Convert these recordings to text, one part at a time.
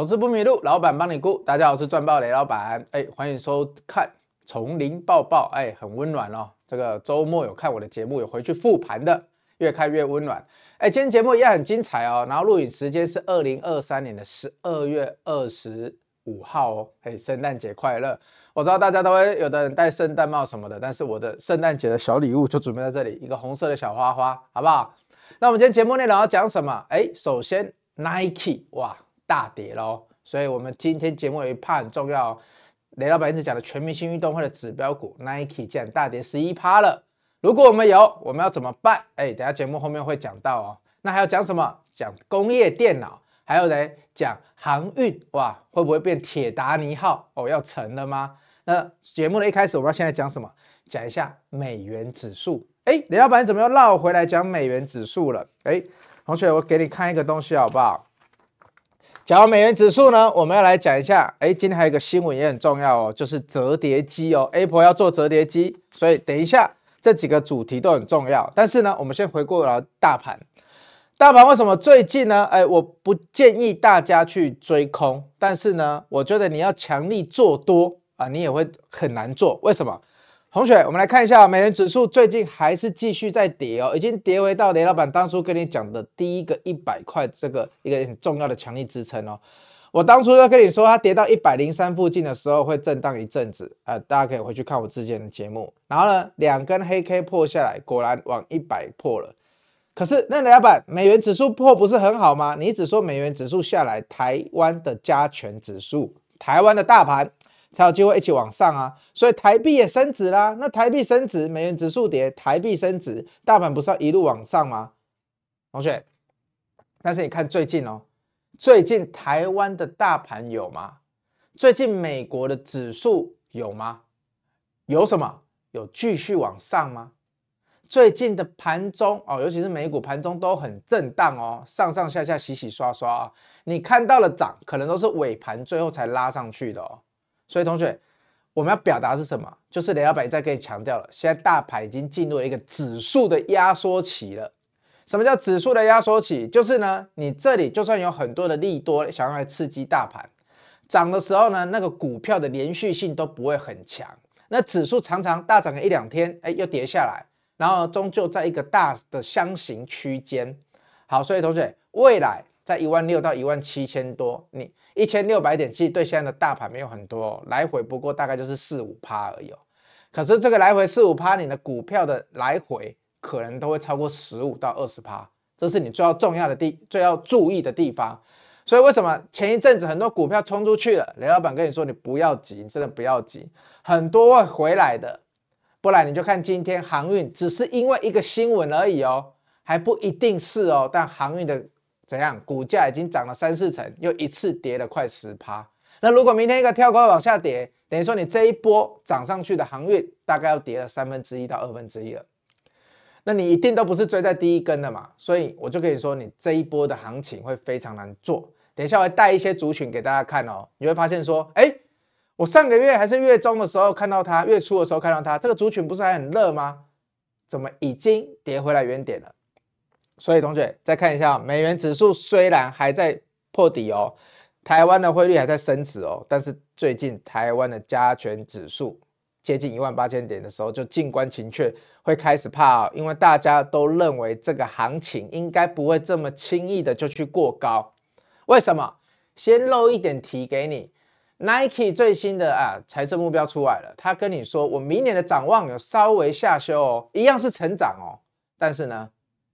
投资不迷路，老板帮你顾。大家好，我是赚爆雷老板。哎，欢迎收看丛林抱抱，哎，很温暖哦。这个周末有看我的节目，有回去复盘的，越看越温暖。哎，今天节目也很精彩哦。然后录影时间是二零二三年的十二月二十五号哦。哎，圣诞节快乐！我知道大家都会有的人戴圣诞帽什么的，但是我的圣诞节的小礼物就准备在这里，一个红色的小花花，好不好？那我们今天节目内容要讲什么？哎，首先 Nike 哇。大跌喽，所以我们今天节目有一 part 很重要。雷老板一直讲的全明星运动会的指标股 Nike 竟然大跌十一趴了。如果我们有，我们要怎么办？哎，等下节目后面会讲到哦。那还要讲什么？讲工业电脑，还有呢，讲航运。哇，会不会变铁达尼号？哦，要沉了吗？那节目的一开始，我们要现在讲什么？讲一下美元指数。哎，雷老板怎么又绕回来讲美元指数了？哎，同学，我给你看一个东西好不好？讲美元指数呢，我们要来讲一下。哎，今天还有一个新闻也很重要哦，就是折叠机哦，Apple 要做折叠机，所以等一下这几个主题都很重要。但是呢，我们先回过来大盘，大盘为什么最近呢？哎，我不建议大家去追空，但是呢，我觉得你要强力做多啊，你也会很难做。为什么？同学，我们来看一下美元指数最近还是继续在跌哦，已经跌回到雷老板当初跟你讲的第一个一百块这个一个很重要的强力支撑哦。我当初要跟你说，它跌到一百零三附近的时候会震荡一阵子，呃，大家可以回去看我之前的节目。然后呢，两根黑 K 破下来，果然往一百破了。可是那雷老板，美元指数破不是很好吗？你只说美元指数下来，台湾的加权指数，台湾的大盘。才有机会一起往上啊，所以台币也升值啦。那台币升值，美元指数跌，台币升值，大盘不是要一路往上吗？同学，但是你看最近哦，最近台湾的大盘有吗？最近美国的指数有吗？有什么？有继续往上吗？最近的盘中哦，尤其是美股盘中都很震荡哦，上上下下洗洗刷刷啊。你看到了涨，可能都是尾盘最后才拉上去的哦。所以同学，我们要表达是什么？就是雷老板再跟你强调了，现在大盘已经进入了一个指数的压缩期了。什么叫指数的压缩期？就是呢，你这里就算有很多的利多想要来刺激大盘涨的时候呢，那个股票的连续性都不会很强。那指数常常大涨个一两天，哎，又跌下来，然后终究在一个大的箱型区间。好，所以同学，未来在一万六到一万七千多，你。一千六百点，其实对现在的大盘没有很多哦，来回不过大概就是四五趴而已哦。可是这个来回四五趴，你的股票的来回可能都会超过十五到二十趴，这是你最要重要的地、最要注意的地方。所以为什么前一阵子很多股票冲出去了？雷老板跟你说，你不要急，真的不要急，很多会回来的。不然你就看今天航运，只是因为一个新闻而已哦，还不一定是哦。但航运的。怎样？股价已经涨了三四成，又一次跌了快十趴。那如果明天一个跳高往下跌，等于说你这一波涨上去的航运大概要跌了三分之一到二分之一了。那你一定都不是追在第一根的嘛？所以我就跟你说，你这一波的行情会非常难做。等一下我会带一些族群给大家看哦，你会发现说，哎，我上个月还是月中的时候看到它，月初的时候看到它，这个族群不是还很热吗？怎么已经跌回来原点了？所以同学再看一下，美元指数虽然还在破底哦，台湾的汇率还在升值哦，但是最近台湾的加权指数接近一万八千点的时候，就静观情却，会开始怕哦，因为大家都认为这个行情应该不会这么轻易的就去过高。为什么？先漏一点题给你，Nike 最新的啊财政目标出来了，他跟你说我明年的展望有稍微下修哦，一样是成长哦，但是呢？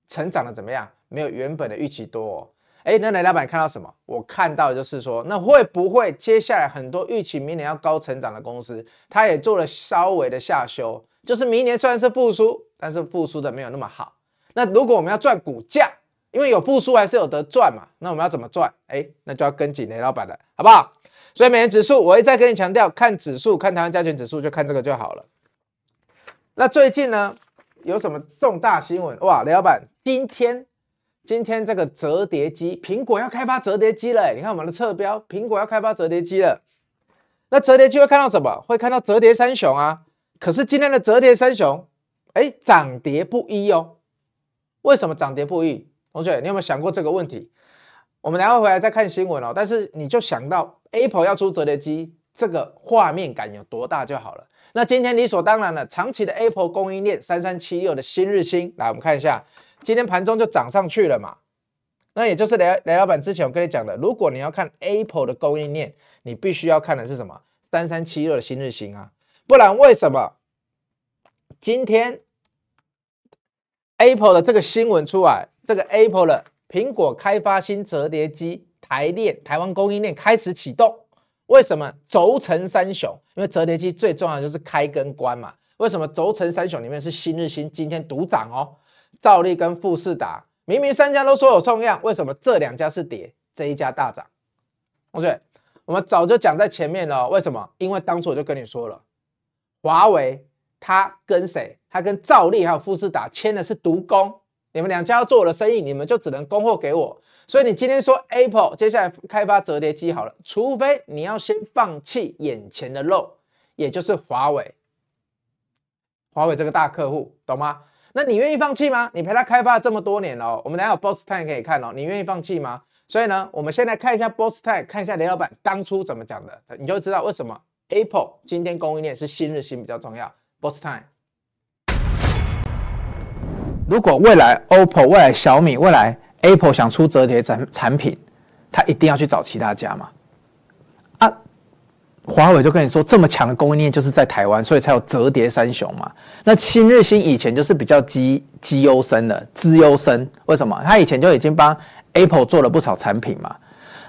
成长的怎么样？没有原本的预期多哦。哎，那雷老板看到什么？我看到的就是说，那会不会接下来很多预期明年要高成长的公司，它也做了稍微的下修？就是明年虽然是复苏，但是复苏的没有那么好。那如果我们要赚股价，因为有复苏还是有得赚嘛？那我们要怎么赚？哎，那就要跟紧雷老板的，好不好？所以美元指数，我一再跟你强调，看指数，看台湾加权指数，就看这个就好了。那最近呢？有什么重大新闻？哇，雷老板，今天今天这个折叠机，苹果要开发折叠机了。你看我们的侧标，苹果要开发折叠机了。那折叠机会看到什么？会看到折叠三雄啊。可是今天的折叠三雄，哎，涨跌不一哦。为什么涨跌不一？同学，你有没有想过这个问题？我们然后回来再看新闻哦。但是你就想到 Apple 要出折叠机，这个画面感有多大就好了。那今天理所当然了，长期的 Apple 供应链三三七六的新日兴，来我们看一下，今天盘中就涨上去了嘛。那也就是雷雷老板之前我跟你讲的，如果你要看 Apple 的供应链，你必须要看的是什么？三三七六的新日兴啊，不然为什么今天 Apple 的这个新闻出来，这个 Apple 的苹果开发新折叠机台链台湾供应链开始启动？为什么轴承三雄？因为折叠机最重要的就是开跟关嘛。为什么轴承三雄里面是新日新今天独涨哦？兆利跟富士达明明三家都说有送样，为什么这两家是跌，这一家大涨？同学，我们早就讲在前面了。为什么？因为当初我就跟你说了，华为他跟谁？他跟兆利还有富士达签的是独供，你们两家要做我的生意，你们就只能供货给我。所以你今天说 Apple 接下来开发折叠机好了，除非你要先放弃眼前的肉，也就是华为，华为这个大客户，懂吗？那你愿意放弃吗？你陪他开发了这么多年哦，我们等下有 Boss Time 可以看哦，你愿意放弃吗？所以呢，我们先来看一下 Boss Time，看一下雷老板当初怎么讲的，你就知道为什么 Apple 今天供应链是新日新比较重要。Boss Time，如果未来 OPPO、未来小米、未来 Apple 想出折叠产产品，他一定要去找其他家嘛？啊，华为就跟你说，这么强的供应链就是在台湾，所以才有折叠三雄嘛。那新日兴以前就是比较绩绩优生的资优生，为什么？他以前就已经帮 Apple 做了不少产品嘛。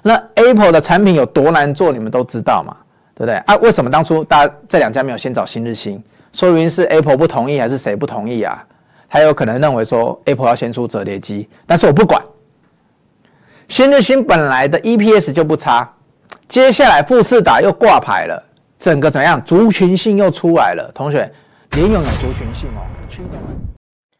那 Apple 的产品有多难做，你们都知道嘛，对不对？啊，为什么当初大家这两家没有先找新日兴？说明是 Apple 不同意，还是谁不同意啊？还有可能认为说 Apple 要先出折叠机，但是我不管。新日新本来的 EPS 就不差，接下来富士达又挂牌了，整个怎样？族群性又出来了。同学，联咏有族群性哦，驱动。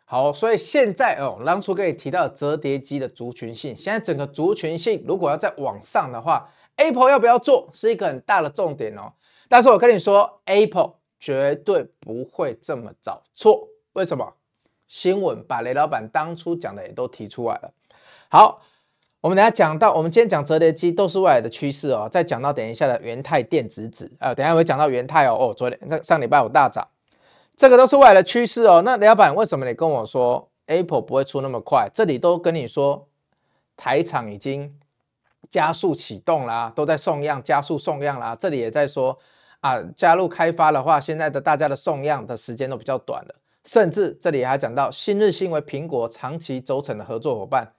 好，所以现在哦，当初给你提到折叠机的族群性，现在整个族群性如果要再往上的话，Apple 要不要做是一个很大的重点哦。但是我跟你说，Apple 绝对不会这么早错，为什么？新闻把雷老板当初讲的也都提出来了。好，我们等下讲到，我们今天讲折叠机都是未来的趋势哦。再讲到等一下的元泰电子纸啊，等下会讲到元泰哦。哦，昨天那上礼拜五大涨，这个都是未来的趋势哦。那雷老板为什么你跟我说 Apple 不会出那么快？这里都跟你说台厂已经加速启动啦，都在送样，加速送样啦。这里也在说啊，加入开发的话，现在的大家的送样的时间都比较短了。甚至这里还讲到，新日兴为苹果长期轴承的合作伙伴，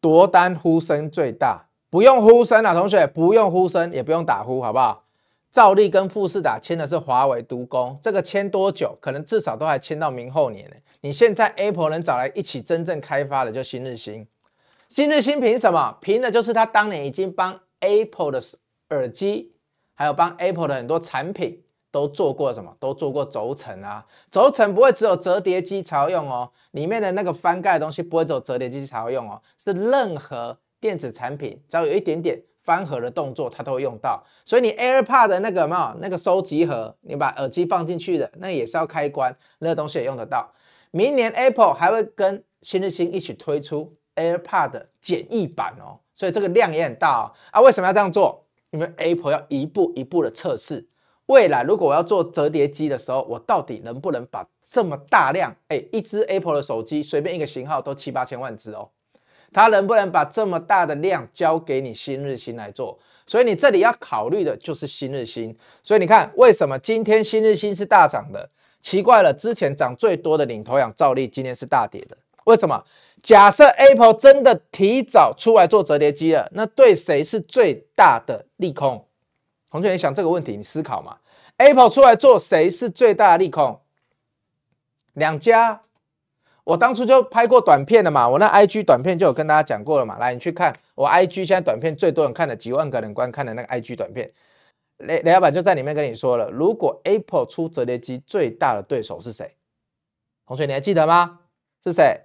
夺单呼声最大，不用呼声啊，同学不用呼声，也不用打呼，好不好？兆利跟富士达签的是华为独供，这个签多久？可能至少都还签到明后年呢。你现在 Apple 能找来一起真正开发的，就新日兴。新日兴凭什么？凭的就是他当年已经帮 Apple 的耳机，还有帮 Apple 的很多产品。都做过什么？都做过轴承啊！轴承不会只有折叠机才用哦，里面的那个翻盖的东西不会只有折叠机才用哦，是任何电子产品只要有一点点翻盒的动作，它都会用到。所以你 AirPod 的那个有没有那个收集盒？你把耳机放进去的，那也是要开关，那个东西也用得到。明年 Apple 还会跟新日兴一起推出 AirPod 的简易版哦，所以这个量也很大哦。啊，为什么要这样做？因为 Apple 要一步一步的测试。未来如果我要做折叠机的时候，我到底能不能把这么大量，哎，一支 Apple 的手机随便一个型号都七八千万只哦，它能不能把这么大的量交给你新日兴来做？所以你这里要考虑的就是新日兴。所以你看，为什么今天新日兴是大涨的？奇怪了，之前涨最多的领头羊兆利今天是大跌的，为什么？假设 Apple 真的提早出来做折叠机了，那对谁是最大的利空？同学，你想这个问题，你思考嘛？Apple 出来做，谁是最大的利空？两家，我当初就拍过短片了嘛，我那 IG 短片就有跟大家讲过了嘛。来，你去看我 IG，现在短片最多人看的几万个人观看的那个 IG 短片，雷雷老板就在里面跟你说了，如果 Apple 出折叠机，最大的对手是谁？同学，你还记得吗？是谁？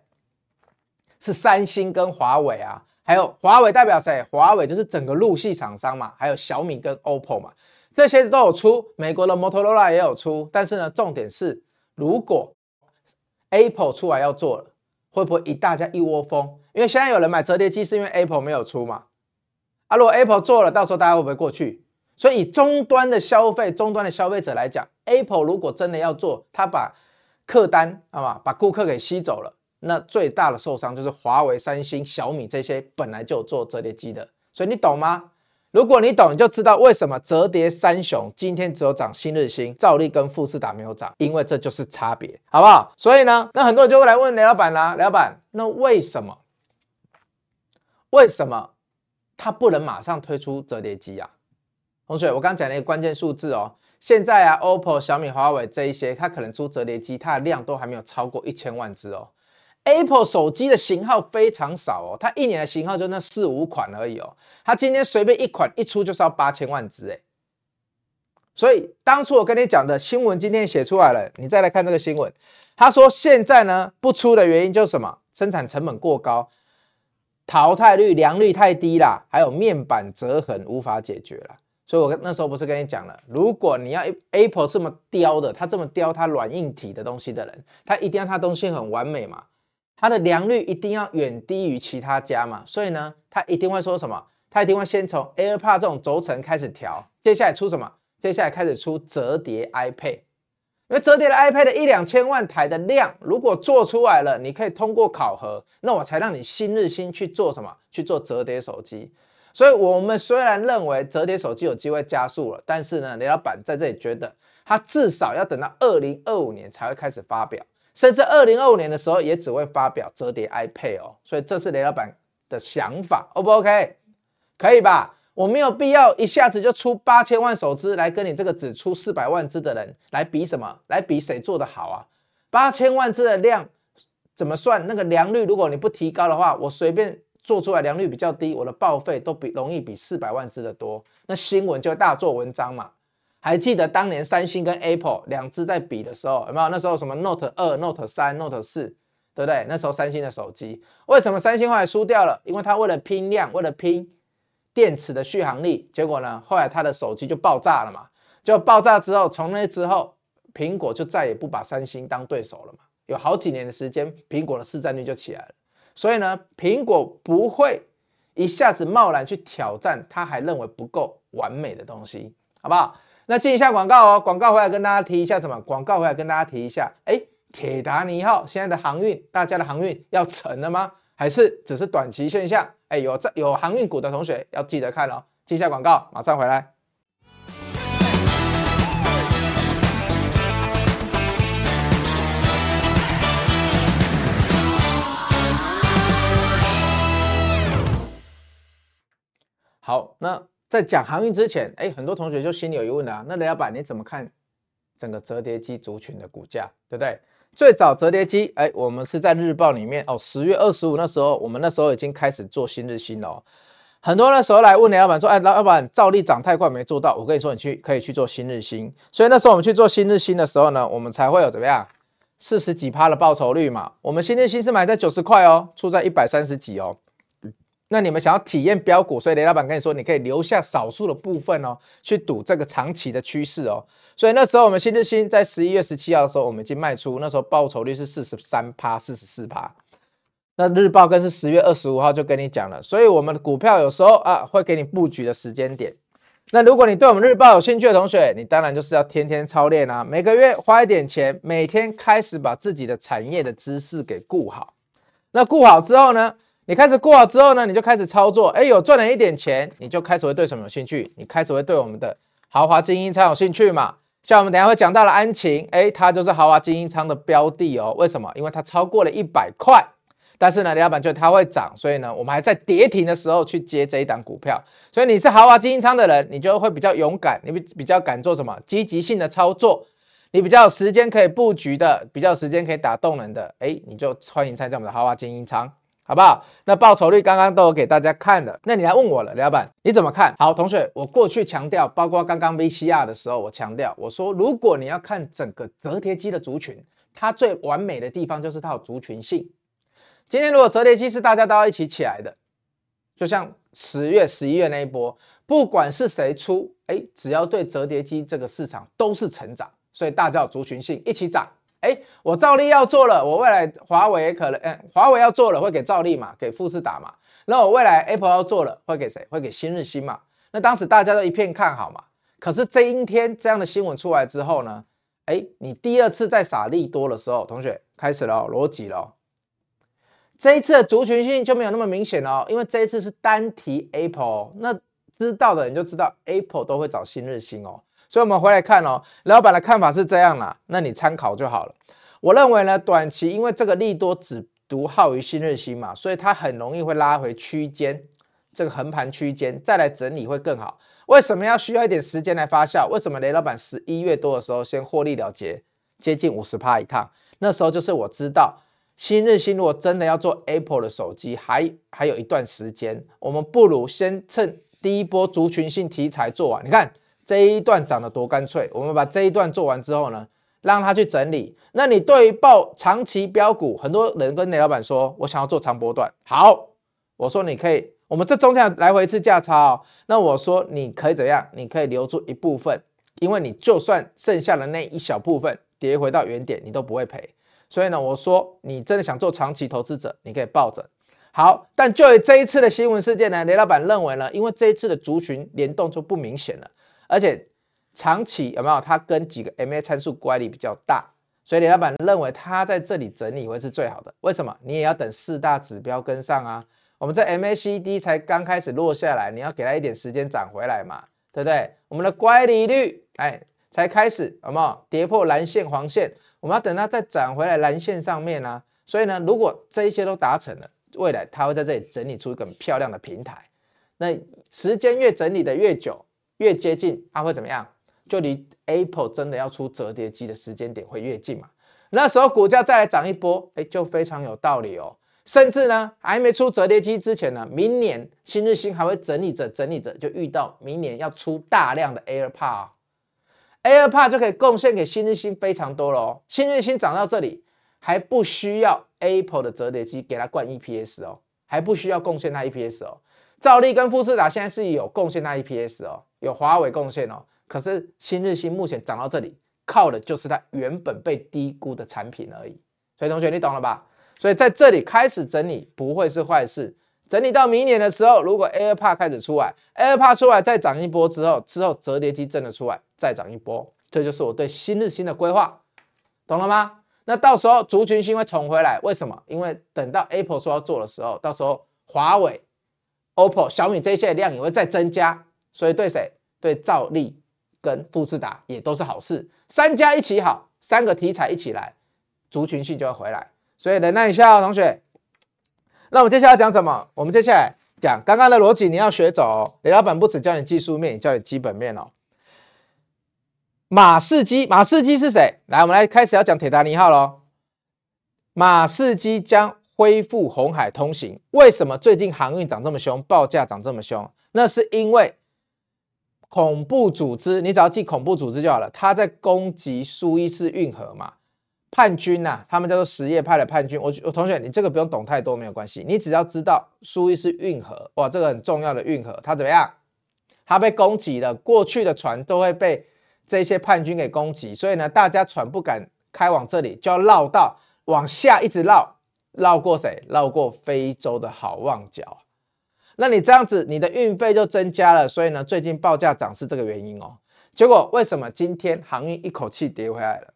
是三星跟华为啊。还有华为代表谁？华为就是整个陆系厂商嘛，还有小米跟 OPPO 嘛，这些都有出。美国的摩托罗拉也有出，但是呢，重点是如果 Apple 出来要做了，会不会一大家一窝蜂？因为现在有人买折叠机是因为 Apple 没有出嘛，啊，如果 Apple 做了，到时候大家会不会过去？所以以终端的消费、终端的消费者来讲，Apple 如果真的要做，他把客单好吧，把顾客给吸走了，那最大的受伤就是华为、三星、小米这些本来就有做折叠机的。所以你懂吗？如果你懂，你就知道为什么折叠三雄今天只有涨新日新、兆利跟富士达没有涨，因为这就是差别，好不好？所以呢，那很多人就会来问雷老板啦，雷老板，那为什么？为什么他不能马上推出折叠机啊？同学，我刚刚讲了一个关键数字哦，现在啊，OPPO、小米、华为这一些，它可能出折叠机，它的量都还没有超过一千万只哦。Apple 手机的型号非常少哦，它一年的型号就那四五款而已哦。它今天随便一款一出就是要八千万只诶。所以当初我跟你讲的新闻今天写出来了，你再来看这个新闻，他说现在呢不出的原因就是什么？生产成本过高，淘汰率、良率太低啦，还有面板折痕无法解决了。所以，我那时候不是跟你讲了，如果你要 Apple 这么刁的，他这么刁他软硬体的东西的人，他一定要他东西很完美嘛，它的良率一定要远低于其他家嘛，所以呢，他一定会说什么？他一定会先从 AirPod 这种轴承开始调，接下来出什么？接下来开始出折叠 iPad，因为折叠的 iPad 的一两千万台的量，如果做出来了，你可以通过考核，那我才让你新日新去做什么？去做折叠手机。所以，我们虽然认为折叠手机有机会加速了，但是呢，雷老板在这里觉得，它至少要等到二零二五年才会开始发表，甚至二零二五年的时候也只会发表折叠 iPad 哦。所以，这是雷老板的想法，O 不 OK？可以吧？我没有必要一下子就出八千万手机来跟你这个只出四百万只的人来比什么？来比谁做得好啊？八千万只的量怎么算？那个良率，如果你不提高的话，我随便。做出来良率比较低，我的报废都比容易比四百万只的多，那新闻就大做文章嘛。还记得当年三星跟 Apple 两支在比的时候，有没有？那时候什么 Note 二、Note 三、Note 四，对不对？那时候三星的手机为什么三星后来输掉了？因为它为了拼量，为了拼电池的续航力，结果呢，后来它的手机就爆炸了嘛。就爆炸之后，从那之后，苹果就再也不把三星当对手了嘛。有好几年的时间，苹果的市占率就起来了。所以呢，苹果不会一下子贸然去挑战他还认为不够完美的东西，好不好？那进一下广告哦，广告回来跟大家提一下什么？广告回来跟大家提一下，哎，铁达尼号现在的航运，大家的航运要沉了吗？还是只是短期现象？哎，有在有航运股的同学要记得看哦。进一下广告，马上回来。好，那在讲航运之前，哎，很多同学就心里有疑问啊。那雷老板你怎么看整个折叠机族群的股价，对不对？最早折叠机，哎，我们是在日报里面哦，十月二十五那时候，我们那时候已经开始做新日新了哦。很多那时候来问雷老板说，哎，老板照例涨太快没做到，我跟你说，你去可以去做新日新。所以那时候我们去做新日新的时候呢，我们才会有怎么样四十几趴的报酬率嘛。我们新日新是买在九十块哦，出在一百三十几哦。那你们想要体验标股，所以雷老板跟你说，你可以留下少数的部分哦，去赌这个长期的趋势哦。所以那时候我们新日新在十一月十七号的时候，我们已经卖出，那时候报酬率是四十三趴、四十四趴。那日报更是十月二十五号就跟你讲了，所以我们的股票有时候啊会给你布局的时间点。那如果你对我们日报有兴趣的同学，你当然就是要天天操练啊，每个月花一点钱，每天开始把自己的产业的知识给顾好。那顾好之后呢？你开始过了之后呢，你就开始操作，哎，有赚了一点钱，你就开始会对什么有兴趣？你开始会对我们的豪华精英仓有兴趣嘛？像我们等下会讲到了安晴，哎，它就是豪华精英仓的标的哦。为什么？因为它超过了一百块，但是呢，李老板觉得它会涨，所以呢，我们还在跌停的时候去接这一档股票。所以你是豪华精英仓的人，你就会比较勇敢，你比比较敢做什么积极性的操作，你比较有时间可以布局的，比较有时间可以打动人的，哎，你就欢迎参加我们的豪华精英仓。好不好？那报酬率刚刚都有给大家看了，那你来问我了，李老板你怎么看？好，同学，我过去强调，包括刚刚 VCR 的时候，我强调，我说如果你要看整个折叠机的族群，它最完美的地方就是它有族群性。今天如果折叠机是大家都要一起起来的，就像十月、十一月那一波，不管是谁出，哎，只要对折叠机这个市场都是成长，所以大家有族群性一起涨。哎，我照例要做了，我未来华为可能，嗯，华为要做了会给照例嘛，给富士达嘛。那我未来 Apple 要做了，会给谁？会给新日新嘛？那当时大家都一片看好嘛。可是这一天这样的新闻出来之后呢？哎，你第二次再撒利多的时候，同学开始了逻辑了。这一次的族群性就没有那么明显哦，因为这一次是单提 Apple，那知道的人就知道 Apple 都会找新日新哦。所以我们回来看哦，雷老板的看法是这样啦，那你参考就好了。我认为呢，短期因为这个利多只独好于新日兴嘛，所以它很容易会拉回区间，这个横盘区间再来整理会更好。为什么要需要一点时间来发酵？为什么雷老板十一月多的时候先获利了结，接近五十趴一趟？那时候就是我知道新日兴如果真的要做 Apple 的手机，还还有一段时间，我们不如先趁第一波族群性题材做完。你看这一段涨得多干脆，我们把这一段做完之后呢，让它去整理。那你对于抱长期标股，很多人跟雷老板说，我想要做长波段。好，我说你可以。我们这中间来回一次价差哦，那我说你可以怎样？你可以留住一部分，因为你就算剩下的那一小部分跌回到原点，你都不会赔。所以呢，我说你真的想做长期投资者，你可以抱着。好，但就以这一次的新闻事件呢，雷老板认为呢，因为这一次的族群联动就不明显了，而且长期有没有它跟几个 MA 参数乖离比较大，所以李老板认为它在这里整理会是最好的。为什么？你也要等四大指标跟上啊。我们在 MACD 才刚开始落下来，你要给它一点时间涨回来嘛，对不对？我们的乖离率，哎，才开始，有没有跌破蓝线、黄线？我们要等它再涨回来蓝线上面、啊。所以呢，如果这一些都达成了，未来它会在这里整理出一个很漂亮的平台。那时间越整理的越久，越接近，它会怎么样？就离 Apple 真的要出折叠机的时间点会越近嘛。那时候股价再来涨一波，哎，就非常有道理哦。甚至呢，还没出折叠机之前呢，明年新日兴还会整理着整理着，就遇到明年要出大量的 AirPod，AirPod 就可以贡献给新日兴非常多了哦。新日兴涨到这里，还不需要 Apple 的折叠机给它灌 EPS 哦，还不需要贡献它 EPS 哦。兆利跟富士达现在是有贡献它 EPS 哦，有华为贡献哦。可是新日新目前涨到这里，靠的就是它原本被低估的产品而已。所以同学，你懂了吧？所以在这里开始整理不会是坏事，整理到明年的时候，如果 AirPod 开始出来，AirPod 出来再涨一波之后，之后折叠机真的出来再涨一波，这就是我对新日新的规划，懂了吗？那到时候族群性会重回来，为什么？因为等到 Apple 说要做的时候，到时候华为、OPPO、小米这些量也会再增加，所以对谁？对兆利跟富士达也都是好事，三家一起好，三个题材一起来，族群性就会回来。所以忍耐一下哦，同学。那我们接下来讲什么？我们接下来讲刚刚的逻辑，你要学走哦。雷老板不只教你技术面，也教你基本面哦。马士基，马士基是谁？来，我们来开始要讲铁达尼号喽。马士基将恢复红海通行。为什么最近航运涨这么凶，报价涨这么凶？那是因为恐怖组织，你只要记恐怖组织就好了。他在攻击苏伊士运河嘛。叛军呐、他们叫做什叶派的叛军。我我同学，你这个不用懂太多，没有关系。你只要知道苏伊士运河，哇，这个很重要的运河，它怎么样？它被攻击了，过去的船都会被这些叛军给攻击，所以呢，大家船不敢开往这里，就要绕道往下一直绕，绕过谁？绕过非洲的好望角。那你这样子，你的运费就增加了，所以呢，最近报价涨是这个原因哦。结果为什么今天航运一口气跌回来了？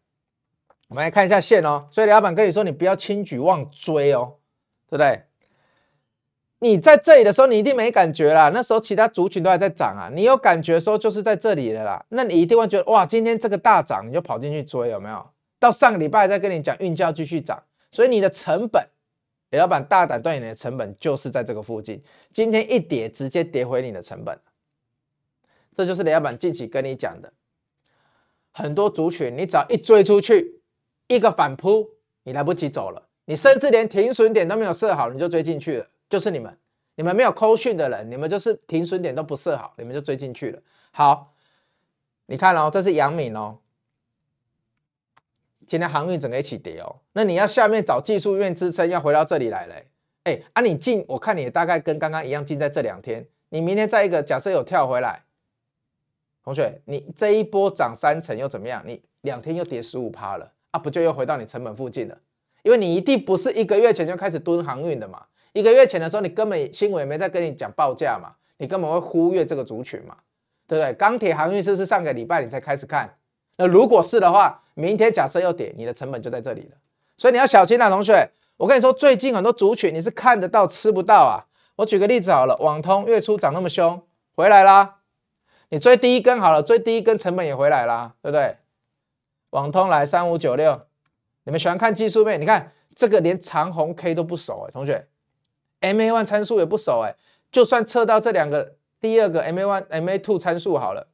我们来看一下线哦，所以老板跟你说，你不要轻举妄追哦，对不对？你在这里的时候，你一定没感觉啦。那时候其他族群都还在涨啊，你有感觉的时候就是在这里的啦。那你一定会觉得哇，今天这个大涨，你就跑进去追，有没有？到上个礼拜再跟你讲，运价继续涨，所以你的成本，李老板大胆断言，你的成本就是在这个附近。今天一跌，直接跌回你的成本，这就是李老板近期跟你讲的，很多族群，你只要一追出去。一个反扑，你来不及走了，你甚至连停损点都没有设好，你就追进去了。就是你们，你们没有扣讯的人，你们就是停损点都不设好，你们就追进去了。好，你看哦，这是杨敏哦，今天航运整个一起跌哦。那你要下面找技术面支撑，要回到这里来嘞。哎，啊，你进，我看你大概跟刚刚一样进在这两天，你明天再一个假设有跳回来，同学，你这一波涨三成又怎么样？你两天又跌十五趴了啊。不就又回到你成本附近了？因为你一定不是一个月前就开始蹲航运的嘛，一个月前的时候，你根本新闻也没在跟你讲报价嘛，你根本会忽略这个族群嘛，对不对？钢铁航运是不是上个礼拜你才开始看？那如果是的话，明天假设又跌，你的成本就在这里了。所以你要小心啊，同学。我跟你说，最近很多族群你是看得到吃不到啊。我举个例子好了，网通月初涨那么凶，回来啦。你追第一根好了，追第一根成本也回来啦，对不对？网通来三五九六，你们喜欢看技术面？你看这个连长红 K 都不熟哎，同学。MA one 参数也不熟哎，就算测到这两个第二个 MA one MA two 参数好了，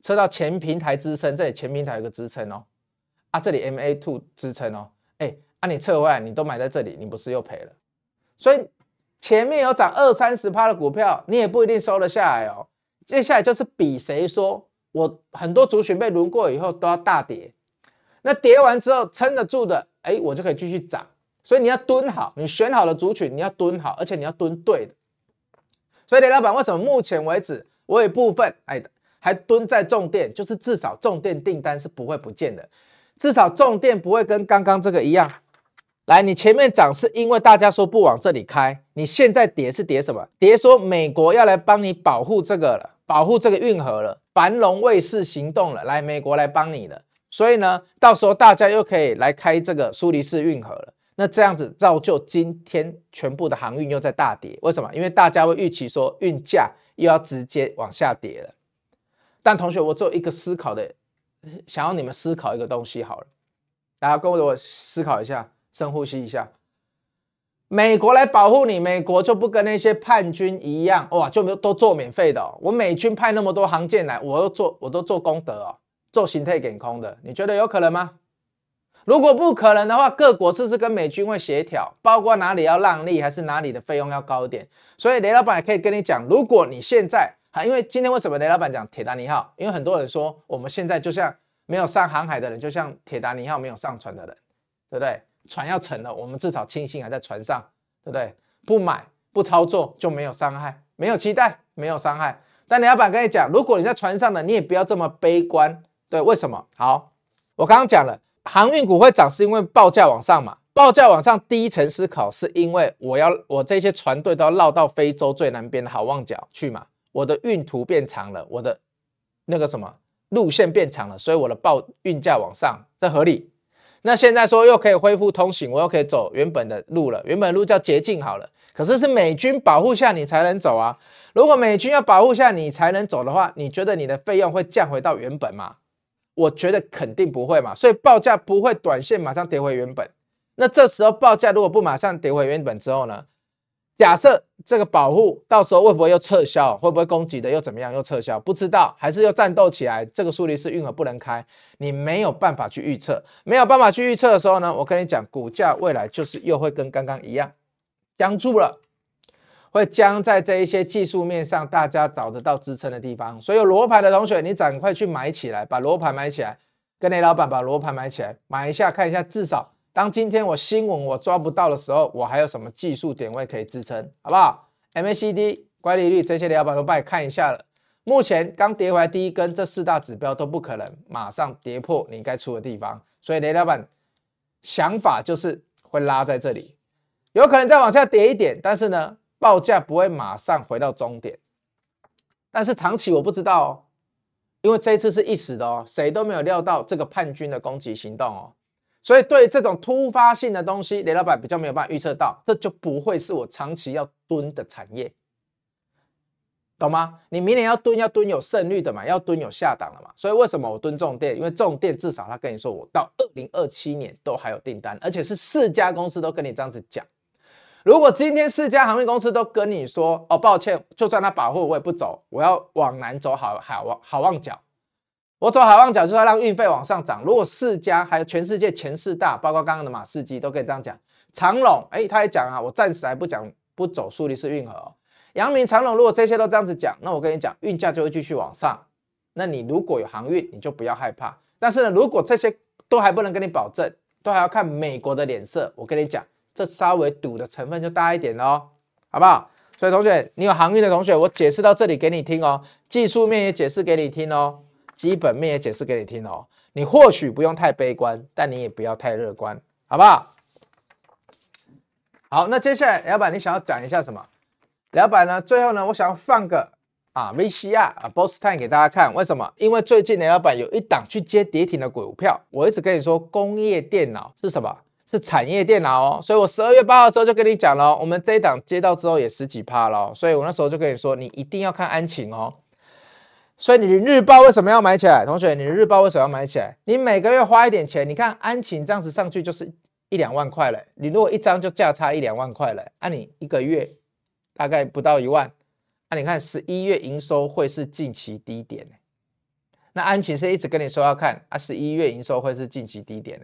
测到前平台支撑，这里前平台有个支撑哦，啊这里 MA two 支撑哦，哎，啊你撤回来你都买在这里，你不是又赔了？所以前面有涨二三十趴的股票，你也不一定收得下来哦。接下来就是比谁说我很多族群被轮过以后都要大跌，那跌完之后撑得住的，哎，我就可以继续涨。所以你要蹲好，你选好了族群，你要蹲好，而且你要蹲对的。所以雷老板为什么目前为止我有部分哎还蹲在重电，就是至少重电订单是不会不见的，至少重电不会跟刚刚这个一样。来，你前面涨是因为大家说不往这里开，你现在跌是跌什么？跌说美国要来帮你保护这个了，保护这个运河了，繁荣卫士行动了，来美国来帮你了。所以呢，到时候大家又可以来开这个苏黎世运河了。那这样子造就今天全部的航运又在大跌，为什么？因为大家会预期说运价又要直接往下跌了。但同学，我做一个思考的，想要你们思考一个东西好了，大家跟我思考一下，深呼吸一下。美国来保护你，美国就不跟那些叛军一样，哇，就没有都做免费的。我美军派那么多航舰来，我都做，我都做功德哦，做形态给空的，你觉得有可能吗？如果不可能的话，各国是不是跟美军会协调，包括哪里要让利，还是哪里的费用要高一点？所以雷老板也可以跟你讲，如果你现在啊，因为今天为什么雷老板讲铁达尼号？因为很多人说我们现在就像没有上航海的人，就像铁达尼号没有上船的人，对不对？船要沉了，我们至少庆幸还在船上，对不对？不买不操作就没有伤害，没有期待没有伤害。但雷老板跟你讲，如果你在船上呢，你也不要这么悲观，对？为什么？好，我刚刚讲了。航运股会涨，是因为报价往上嘛？报价往上，第一层思考是因为我要我这些船队都要绕到非洲最南边的好望角去嘛？我的运途变长了，我的那个什么路线变长了，所以我的报运价往上，这合理。那现在说又可以恢复通行，我又可以走原本的路了，原本的路叫捷径好了。可是是美军保护下你才能走啊。如果美军要保护下你才能走的话，你觉得你的费用会降回到原本吗？我觉得肯定不会嘛，所以报价不会短线马上跌回原本。那这时候报价如果不马上跌回原本之后呢？假设这个保护到时候会不会又撤销？会不会攻击的又怎么样？又撤销？不知道，还是又战斗起来？这个苏黎世运河不能开，你没有办法去预测。没有办法去预测的时候呢？我跟你讲，股价未来就是又会跟刚刚一样僵住了。会僵在这一些技术面上，大家找得到支撑的地方。所以有罗盘的同学，你赶快去买起来，把罗盘买起来，跟雷老板把罗盘买起来，买一下看一下，至少当今天我新闻我抓不到的时候，我还有什么技术点位可以支撑，好不好？MACD、乖离率这些雷老板都帮你看一下了。目前刚跌回来第一根，这四大指标都不可能马上跌破你该出的地方，所以雷老板想法就是会拉在这里，有可能再往下跌一点，但是呢？报价不会马上回到终点，但是长期我不知道哦，因为这一次是一时的哦，谁都没有料到这个叛军的攻击行动哦，所以对这种突发性的东西，雷老板比较没有办法预测到，这就不会是我长期要蹲的产业，懂吗？你明年要蹲要蹲有胜率的嘛，要蹲有下档的嘛，所以为什么我蹲重电？因为重电至少他跟你说，我到二零二七年都还有订单，而且是四家公司都跟你这样子讲。如果今天四家航运公司都跟你说，哦，抱歉，就算他保护我也不走，我要往南走好好望好望角，我走好望角就是要让运费往上涨。如果四家还有全世界前四大，包括刚刚的马士基都可以这样讲，长隆，哎，他也讲啊，我暂时还不讲不走苏黎世运河哦。阳明、长隆如果这些都这样子讲，那我跟你讲，运价就会继续往上。那你如果有航运，你就不要害怕。但是呢，如果这些都还不能跟你保证，都还要看美国的脸色，我跟你讲。这稍微赌的成分就大一点哦，好不好？所以同学，你有航运的同学，我解释到这里给你听哦，技术面也解释给你听哦，基本面也解释给你听哦。你或许不用太悲观，但你也不要太乐观，好不好？好，那接下来老板你想要讲一下什么？老板呢？最后呢，我想要放个啊 VCR 啊 Boss Time 给大家看。为什么？因为最近呢，老板有一档去接跌停的股票。我一直跟你说，工业电脑是什么？是产业电脑哦。所以我十二月八号的时候就跟你讲了，我们这一档接到之后也十几趴了。所以我那时候就跟你说，你一定要看安勤哦。所以你的日报为什么要买起来？同学，你的日报为什么要买起来？你每个月花一点钱，你看安晴这样子上去就是。一两万块了，你如果一张就价差一两万块了，那、啊、你一个月大概不到一万，那、你看十一月营收会是近期低点。那安晴是一直跟你说要看啊，十一月营收会是近期低点。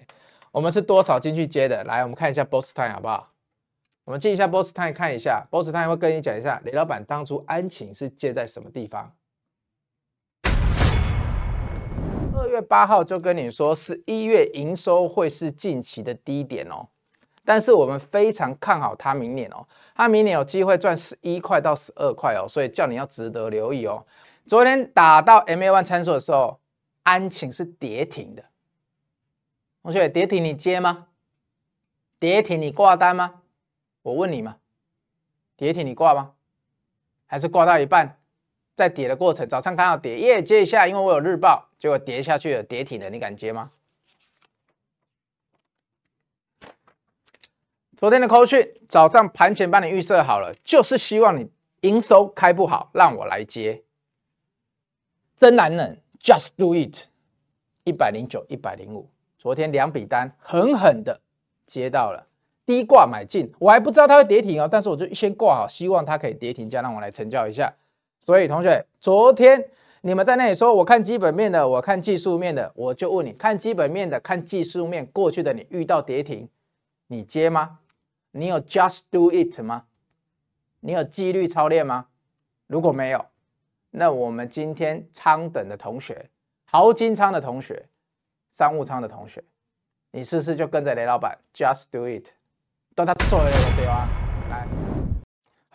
我们是多少进去接的？来，我们看一下 Boss Time 好不好？我们进一下 Boss Time 看一下，Boss Time 会跟你讲一下，雷老板当初安晴是接在什么地方？二月八号就跟你说，十一月营收会是近期的低点哦，但是我们非常看好它明年哦，它明年有机会赚十一块到十二块哦，所以叫你要值得留意哦。昨天打到 MA1 参数的时候，安晴是跌停的，同学跌停你接吗？跌停你挂单吗？我问你嘛，跌停你挂吗？还是挂到一半？在跌的过程，早上看到跌，耶，接一下，因为我有日报，结果跌下去了，跌停了，你敢接吗？昨天的扣讯，早上盘前帮你预设好了，就是希望你营收开不好，让我来接。真男人，just do it，一百零九，一百零五，昨天两笔单狠狠的接到了，低挂买进，我还不知道它会跌停哦，但是我就先挂好，希望它可以跌停价，让我来成交一下。所以同学，昨天你们在那里说，我看基本面的，我看技术面的，我就问你，看基本面的，看技术面，过去的你遇到跌停，你接吗？你有 just do it 吗？你有纪律操练吗？如果没有，那我们今天仓等的同学，豪金仓的同学，商务仓的同学，你试试就跟着雷老板 just do it，都他做了对吧？来。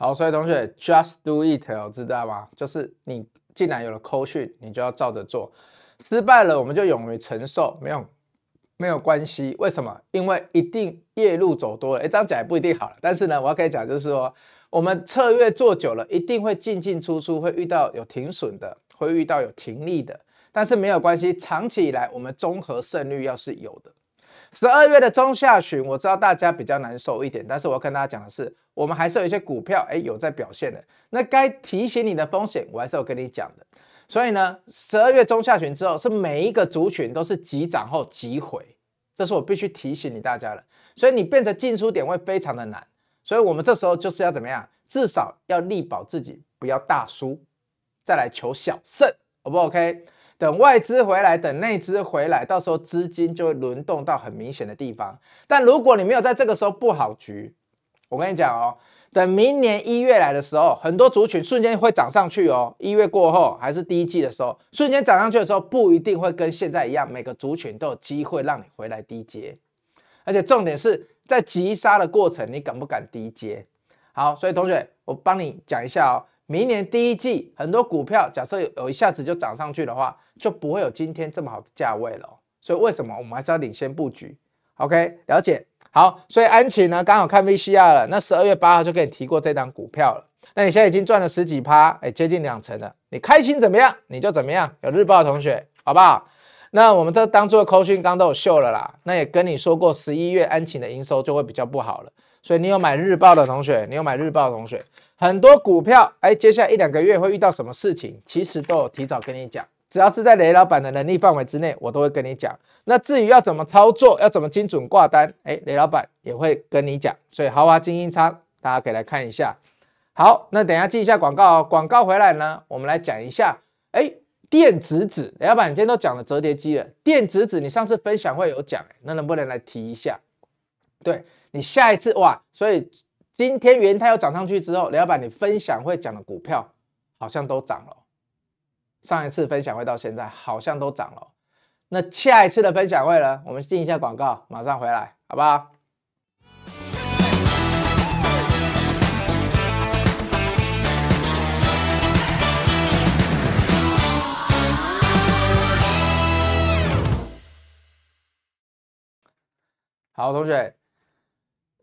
好，所以同学，just do it，知道吗？就是你既然有了扣讯，你就要照着做。失败了，我们就勇于承受，没有没有关系。为什么？因为一定夜路走多了，诶，这样讲也不一定好了。但是呢，我要跟你讲，就是说，我们策略做久了，一定会进进出出，会遇到有停损的，会遇到有停利的。但是没有关系，长期以来，我们综合胜率要是有的。十二月的中下旬，我知道大家比较难受一点，但是我要跟大家讲的是，我们还是有一些股票，哎，有在表现的。那该提醒你的风险，我还是有跟你讲的。所以呢，十二月中下旬之后，是每一个族群都是急涨后急回，这是我必须提醒你大家的。所以你变成进出点会非常的难。所以我们这时候就是要怎么样？至少要力保自己不要大输，再来求小胜，O 不 OK？等外资回来，等内资回来，到时候资金就会轮动到很明显的地方。但如果你没有在这个时候布好局，我跟你讲哦，等明年一月来的时候，很多族群瞬间会涨上去哦。一月过后还是第一季的时候，瞬间涨上去的时候，不一定会跟现在一样，每个族群都有机会让你回来低接。而且重点是在急杀的过程，你敢不敢低接？好，所以同学，我帮你讲一下哦。明年第一季很多股票，假设有有一下子就涨上去的话，就不会有今天这么好的价位了。所以为什么我们还是要领先布局？OK，了解。好，所以安琪呢，刚好看 VCR 了。那十二月八号就给你提过这档股票了。那你现在已经赚了十几趴，哎，接近两成了。你开心怎么样？你就怎么样。有日报的同学，好不好？那我们这当做扣讯刚都有秀了啦。那也跟你说过，十一月安琪的营收就会比较不好了。所以你有买日报的同学，你有买日报的同学。很多股票，哎，接下来一两个月会遇到什么事情，其实都有提早跟你讲。只要是在雷老板的能力范围之内，我都会跟你讲。那至于要怎么操作，要怎么精准挂单，哎，雷老板也会跟你讲。所以豪华精英仓，大家可以来看一下。好，那等下记一下广告哦。广告回来呢，我们来讲一下。哎，电子纸，雷老板今天都讲了折叠机了，电子纸你上次分享会有讲，那能不能来提一下？对，你下一次哇，所以。今天元太又涨上去之后，雷老板，你分享会讲的股票好像都涨了。上一次分享会到现在好像都涨了。那下一次的分享会呢？我们进一下广告，马上回来，好不好？好，同学。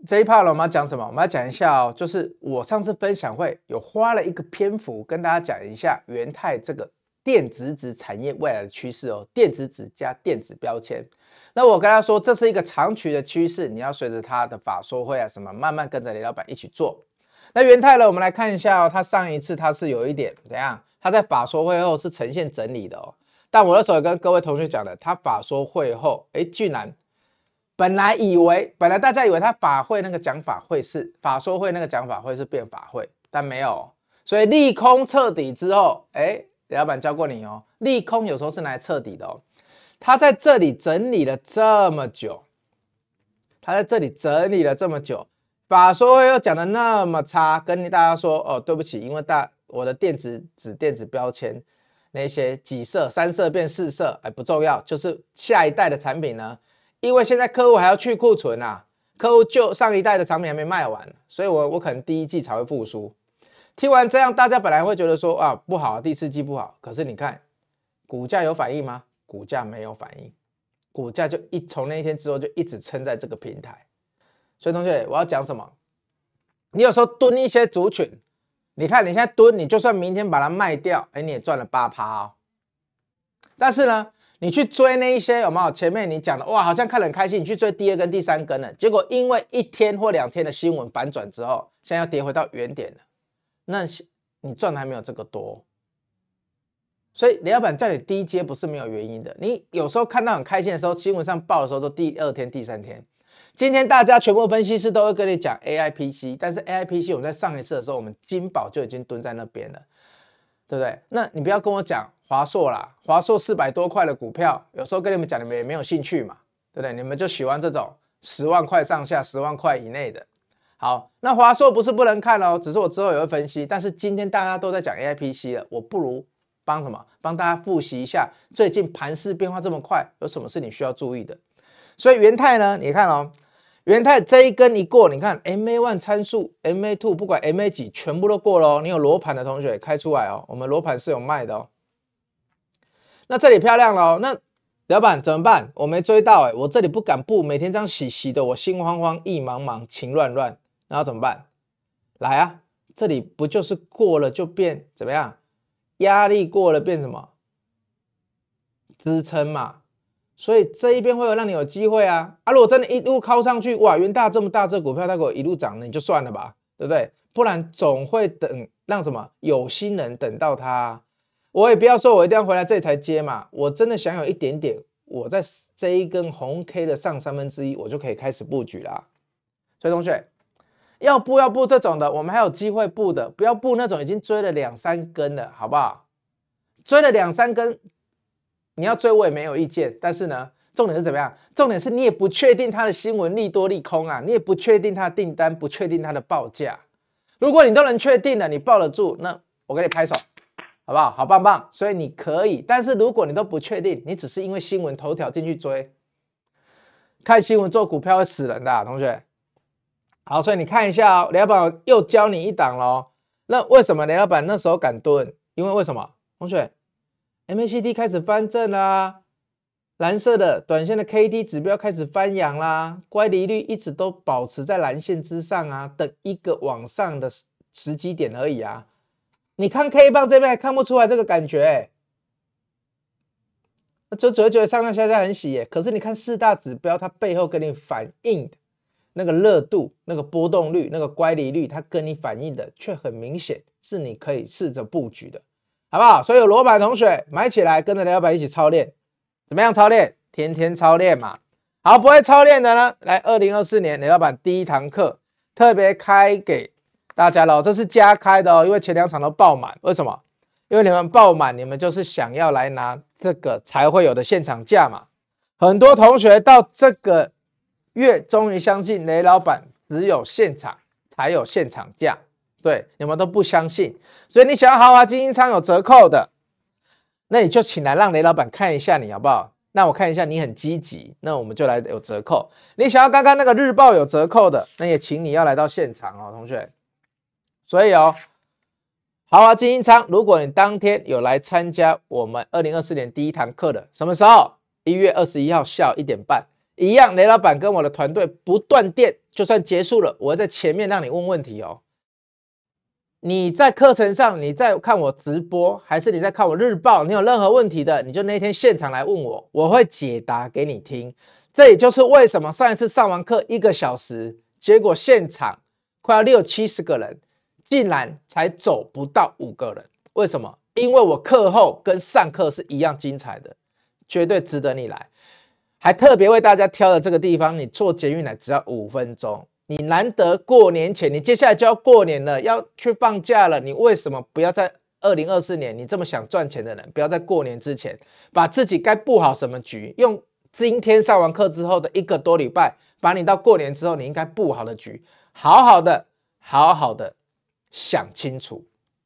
这一 part 呢，我们要讲什么？我们要讲一下哦，就是我上次分享会有花了一个篇幅跟大家讲一下元泰这个电子纸产业未来的趋势哦，电子纸加电子标签。那我跟他说，这是一个长期的趋势，你要随着他的法说会啊什么，慢慢跟着雷老板一起做。那元泰呢，我们来看一下哦，他上一次他是有一点怎样？他在法说会后是呈现整理的哦。但我那时候跟各位同学讲的，他法说会后，哎，居然。本来以为，本来大家以为他法会那个讲法会是法说会那个讲法会是变法会，但没有，所以利空彻底之后，哎，李老板教过你哦，利空有时候是拿来彻底的哦。他在这里整理了这么久，他在这里整理了这么久，法说会又讲的那么差，跟大家说哦，对不起，因为大我的电子纸电子标签那些几色三色变四色，哎，不重要，就是下一代的产品呢。因为现在客户还要去库存啊，客户就上一代的产品还没卖完，所以我我可能第一季才会复苏。听完这样，大家本来会觉得说啊不好，第四季不好。可是你看，股价有反应吗？股价没有反应，股价就一从那一天之后就一直撑在这个平台。所以同学，我要讲什么？你有时候蹲一些族群，你看你现在蹲，你就算明天把它卖掉，哎，你也赚了八趴哦。但是呢？你去追那一些有没有？前面你讲的哇，好像看得很开心。你去追第二根、第三根了，结果因为一天或两天的新闻反转之后，现在要跌回到原点了。那你赚的还没有这个多。所以李老板叫你低接不是没有原因的。你有时候看到很开心的时候，新闻上报的时候都第二天、第三天。今天大家全部分析师都会跟你讲 AIPC，但是 AIPC 我们在上一次的时候，我们金宝就已经蹲在那边了，对不对？那你不要跟我讲。华硕啦，华硕四百多块的股票，有时候跟你们讲，你们也没有兴趣嘛，对不对？你们就喜欢这种十万块上下、十万块以内的。好，那华硕不是不能看哦，只是我之后也会分析。但是今天大家都在讲 AIPC 了，我不如帮什么？帮大家复习一下最近盘势变化这么快，有什么是你需要注意的？所以元泰呢，你看哦，元泰这一根一过，你看 MA one 参数、MA two 不管 MA 几，全部都过了哦。你有罗盘的同学开出来哦，我们罗盘是有卖的哦。那这里漂亮了，那老板怎么办？我没追到哎、我这里不敢布，每天这样洗洗的，我心慌慌，意茫茫，情乱乱，然后怎么办？来啊，这里不就是过了就变怎么样？压力过了变什么？支撑嘛。所以这一边会有让你有机会啊。啊，如果真的一路靠上去，哇，元大这么大这股票，它给我一路涨了，你就算了吧，对不对？不然总会等让什么有心人等到它。我也不要说，我一定要回来这里才接嘛。我真的想有一点点，我在这一根红 K 的上三分之一，我就可以开始布局啦。所以同学要布要布这种的，我们还有机会布的，不要布那种已经追了两三根的，好不好？追了两三根，你要追我也没有意见。但是呢，重点是怎么样？重点是你也不确定它的新闻利多利空啊，你也不确定它的订单，不确定它的报价。如果你都能确定了，你抱得住，那我给你拍手。好不好？好棒棒！所以你可以，但是如果你都不确定，你只是因为新闻头条进去追，看新闻做股票会死人的，同学。好，所以你看一下哦，雷老板又教你一档喽。那为什么雷老板那时候敢蹲？因为为什么？同学，MACD 开始翻正啦，蓝色的短线的 KD 指标开始翻阳啦，乖离率一直都保持在蓝线之上啊，等一个往上的时机点而已啊。你看 K 棒这边还看不出来这个感觉，欸，那就只会觉得上上下下很洗耶。可是你看四大指标，它背后跟你反映的那个热度、那个波动率、那个乖离率，它跟你反映的却很明显，是你可以试着布局的，好不好？所以有罗板同学买起来，跟着雷老板一起操练，怎么样操练？天天操练嘛。好，不会操练的呢，来二零二四年雷老板第一堂课特别开给。大家喽，这是加开的哦，因为前两场都爆满。为什么？因为你们爆满，你们就是想要来拿这个才会有的现场价嘛。很多同学到这个月终于相信雷老板只有现场才有现场价，对，你们都不相信。所以你想要豪华精英舱有折扣的，那你就请来让雷老板看一下你好不好？那我看一下你很积极，那我们就来有折扣。你想要刚刚那个日报有折扣的，那也请你要来到现场哦，同学。所以哦，豪华精英舱，如果你当天有来参加我们二零二四年第一堂课的，什么时候？一月二十一号下午一点半，一样，雷老板跟我的团队不断电，就算结束了，我在前面让你问问题哦。你在课程上，你在看我直播，还是你在看我日报？你有任何问题的，你就那天现场来问我，我会解答给你听。这也就是为什么上一次上完课一个小时，结果现场快要六七十个人，竟然才走不到五个人。为什么？因为我课后跟上课是一样精彩的，绝对值得你来。还特别为大家挑的这个地方，你坐捷运来只要五分钟。你难得过年前，你接下来就要过年了，要去放假了，你为什么不要在二零二四年？你这么想赚钱的人，不要在过年之前把自己该布好什么局，用今天上完课之后的一个多礼拜，把你到过年之后你应该布好的局，好好的、好好的想清楚，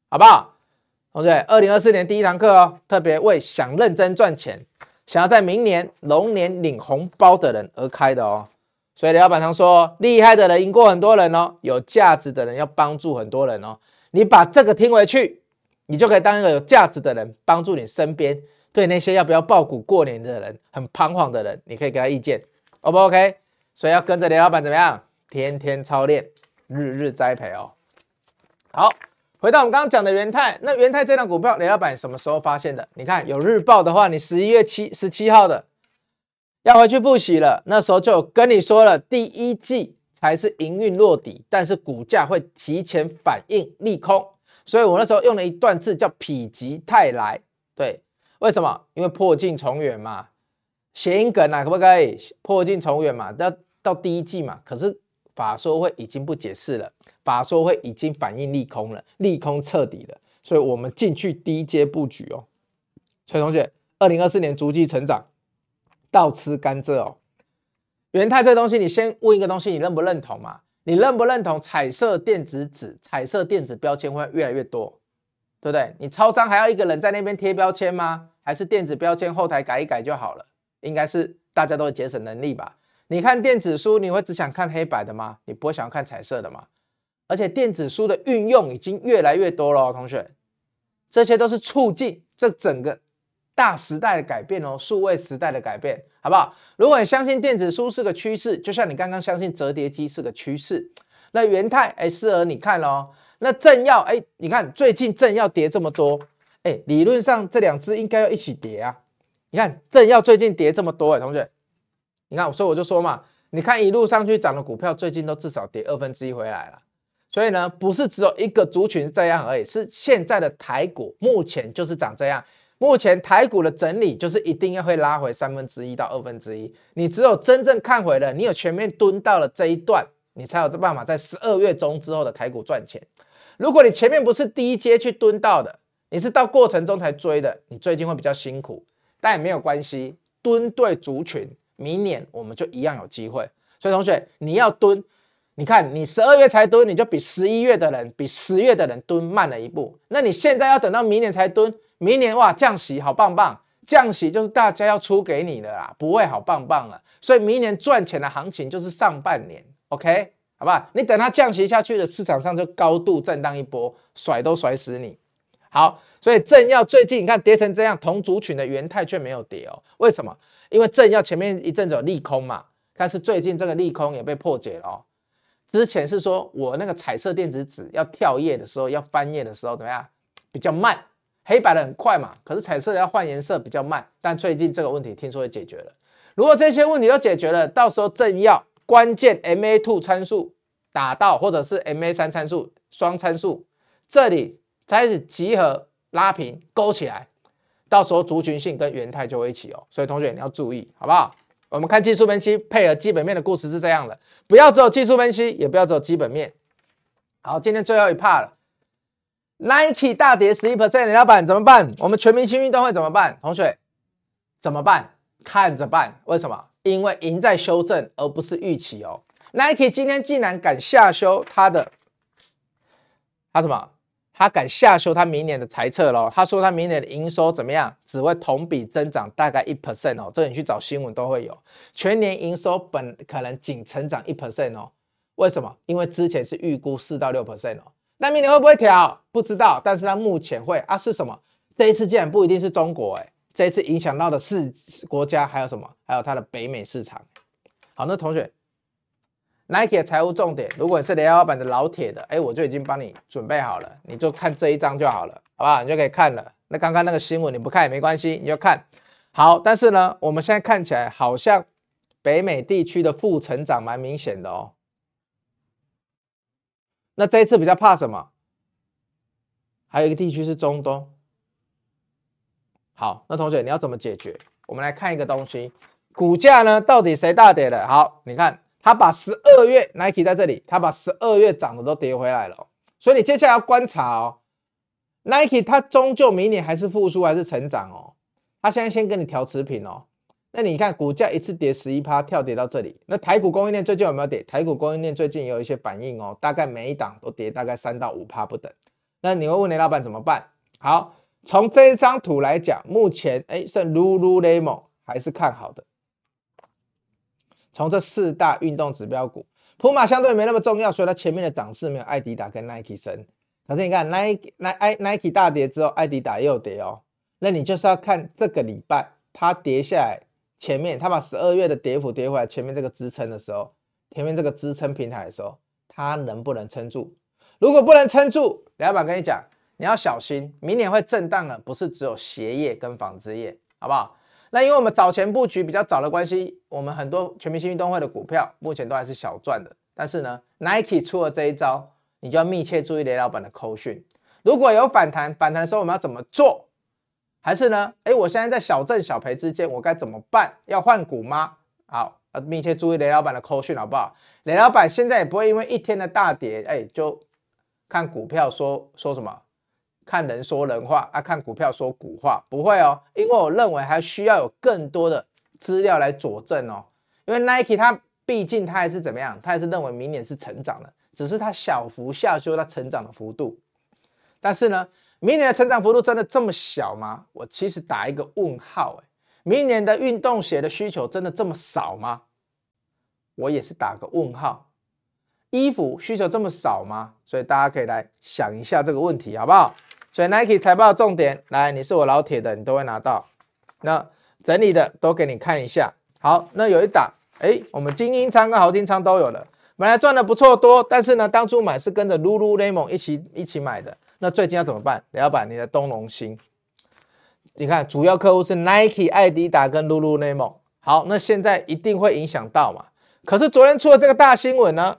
好不好？同学，二零二四年第一堂课哦，特别为想认真赚钱、想要在明年龙年领红包的人而开的哦。所以，李老板常说，厉害的人赢过很多人哦，有价值的人要帮助很多人哦。你把这个听回去，你就可以当一个有价值的人，帮助你身边对那些要不要抱股过年的人很彷徨的人，你可以给他意见，O 不 OK？所以要跟着李老板怎么样？天天操练，日日栽培哦。好，回到我们刚刚讲的元泰，那元泰这档股票，李老板什么时候发现的？你看有日报的话，你十一月七十七号的。要回去复习了，那时候就跟你说了，第一季才是营运落底，但是股价会提前反应利空，所以我那时候用了一段字叫“否极泰来”。对，为什么？因为破镜重圆嘛，谐音梗啊，可不可以？破镜重圆嘛，到到第一季嘛，可是法说会已经不解释了，法说会已经反应利空了，利空彻底了，所以我们进去低阶布局哦。崔同学，二零二四年逐季成长。倒吃甘蔗哦，元泰这东西，你先问一个东西，你认不认同嘛？你认不认同彩色电子纸、彩色电子标签会越来越多，对不对？你超商还要一个人在那边贴标签吗？还是电子标签后台改一改就好了？应该是大家都会节省能力吧？你看电子书，你会只想看黑白的吗？你不会想要看彩色的吗？而且电子书的运用已经越来越多了哦，同学，这些都是促进这整个。大时代的改变哦，数位时代的改变，好不好？如果你相信电子书是个趋势，就像你刚刚相信折叠机是个趋势，那元泰哎适合你看哦。那正要哎，你看最近正要跌这么多，哎，理论上这两只应该要一起跌啊。你看正要最近跌这么多哎，同学，你看，所以我就说嘛，你看一路上去涨的股票，最近都至少跌二分之一回来了。所以呢，不是只有一个族群是这样而已，是现在的台股目前就是长这样。目前台股的整理就是一定要会拉回三分之一到二分之一，你只有真正看回了，你有全面蹲到了这一段，你才有这办法在十二月中之后的台股赚钱。如果你前面不是第一阶去蹲到的，你是到过程中才追的，你最近会比较辛苦，但也没有关系，蹲对族群，明年我们就一样有机会。所以同学，你要蹲，你看你十二月才蹲，你就比十一月的人、比十月的人蹲慢了一步，那你现在要等到明年才蹲。明年哇，降息好棒棒，降息就是大家要出给你的啦，不会好棒棒了。所以明年赚钱的行情就是上半年，OK，好不好？你等它降息下去的市场上就高度震荡一波，甩都甩死你。好，所以正要最近你看跌成这样，同族群的元泰却没有跌哦，为什么？因为正要前面一阵子有利空嘛，但是最近这个利空也被破解了哦。之前是说我那个彩色电子纸要跳页的时候，要翻页的时候怎么样？比较慢。黑白的很快嘛，可是彩色的要换颜色比较慢。但最近这个问题听说也解决了。如果这些问题都解决了，到时候正要关键 MA two 参数打到，或者是 MA3 参数双参数，这里开始集合拉平勾起来，到时候族群性跟元泰就会一起哦。所以同学你要注意，好不好？我们看技术分析配合基本面的故事是这样的，不要只有技术分析，也不要只有基本面。好，今天最后一 part 了。Nike 大跌十一 percent，老板怎么办？我们全明星运动会怎么办？同学怎么办？看着办。为什么？因为赢在修正，而不是预期哦。Nike 今天竟然敢下修他的，他什么？他敢下修他明年的财测喽？他说他明年的营收怎么样？只会同比增长大概一 percent 哦。这你去找新闻都会有。全年营收本可能仅成长一 percent 哦。为什么？因为之前是预估四到六 percent 哦。那明年会不会调？不知道，但是它目前会啊？是什么？这一次竟然不一定是中国，哎，这一次影响到的是国家还有什么？还有它的北美市场，好，那同学，Nike 的财务重点，如果你是雷老板的老铁的，哎，我就已经帮你准备好了，你就看这一张就好了，好不好？你就可以看了。那刚刚那个新闻你不看也没关系，你就看。好，但是呢，我们现在看起来好像北美地区的负成长蛮明显的哦。那这一次比较怕什么？还有一个地区是中东。好，那同学你要怎么解决？我们来看一个东西，股价呢到底谁大跌了？好，你看他把十二月 Nike 在这里，他把十二月涨的都跌回来了。所以你接下来要观察哦，Nike 它终究明年还是复苏还是成长哦？它现在先跟你调持平哦。那你看股价一次跌十一趴，跳跌到这里。那台股供应链最近有没有跌？台股供应链最近有一些反应哦，大概每一档都跌大概三到五趴不等。那你会问雷老板怎么办？好，从这一张图来讲，目前哎算 Lululemon 还是看好的。从这四大运动指标股，普马相对没那么重要，所以它前面的涨势没有艾迪达跟 Nike 深。可是你看 Nike、Nike、大跌之后，艾迪达又跌哦。那你就是要看这个礼拜它跌下来。前面它把十二月的跌幅跌回来，前面这个支撑的时候，前面这个支撑平台的时候，它能不能撑住？如果不能撑住，老板跟你讲，你要小心，明年会震荡的，不是只有鞋业跟纺织业，好不好？那因为我们早前布局比较早的关系，我们很多全明星运动会的股票目前都还是小赚的。但是呢，Nike 出了这一招，你就要密切注意雷老板的扣讯。如果有反弹，反弹的时候我们要怎么做？还是呢？哎，我现在在小挣小赔之间，我该怎么办？要换股吗？好，呃，密切注意雷老板的扣讯，好不好？雷老板现在也不会因为一天的大跌，哎，就看股票说说什么，看人说人话啊，看股票说股话，不会哦。因为我认为还需要有更多的资料来佐证哦。因为 Nike 它毕竟它还是怎么样，它还是认为明年是成长的，只是它小幅下修它成长的幅度，但是呢？明年的成长幅度真的这么小吗？我其实打一个问号哎。明年的运动鞋的需求真的这么少吗？我也是打个问号。衣服需求这么少吗？所以大家可以来想一下这个问题，好不好？所以 Nike 财报重点，来，你是我老铁的，你都会拿到。那整理的都给你看一下。好，那有一档，哎，我们精英仓跟豪金仓都有了，本来赚的不错多，但是呢，当初买是跟着 Lululemon 一起一起买的。那最近要怎么办？雷老板，你的东隆兴，你看主要客户是 Nike、艾迪达跟 Lululemon。好，那现在一定会影响到嘛？可是昨天出了这个大新闻呢。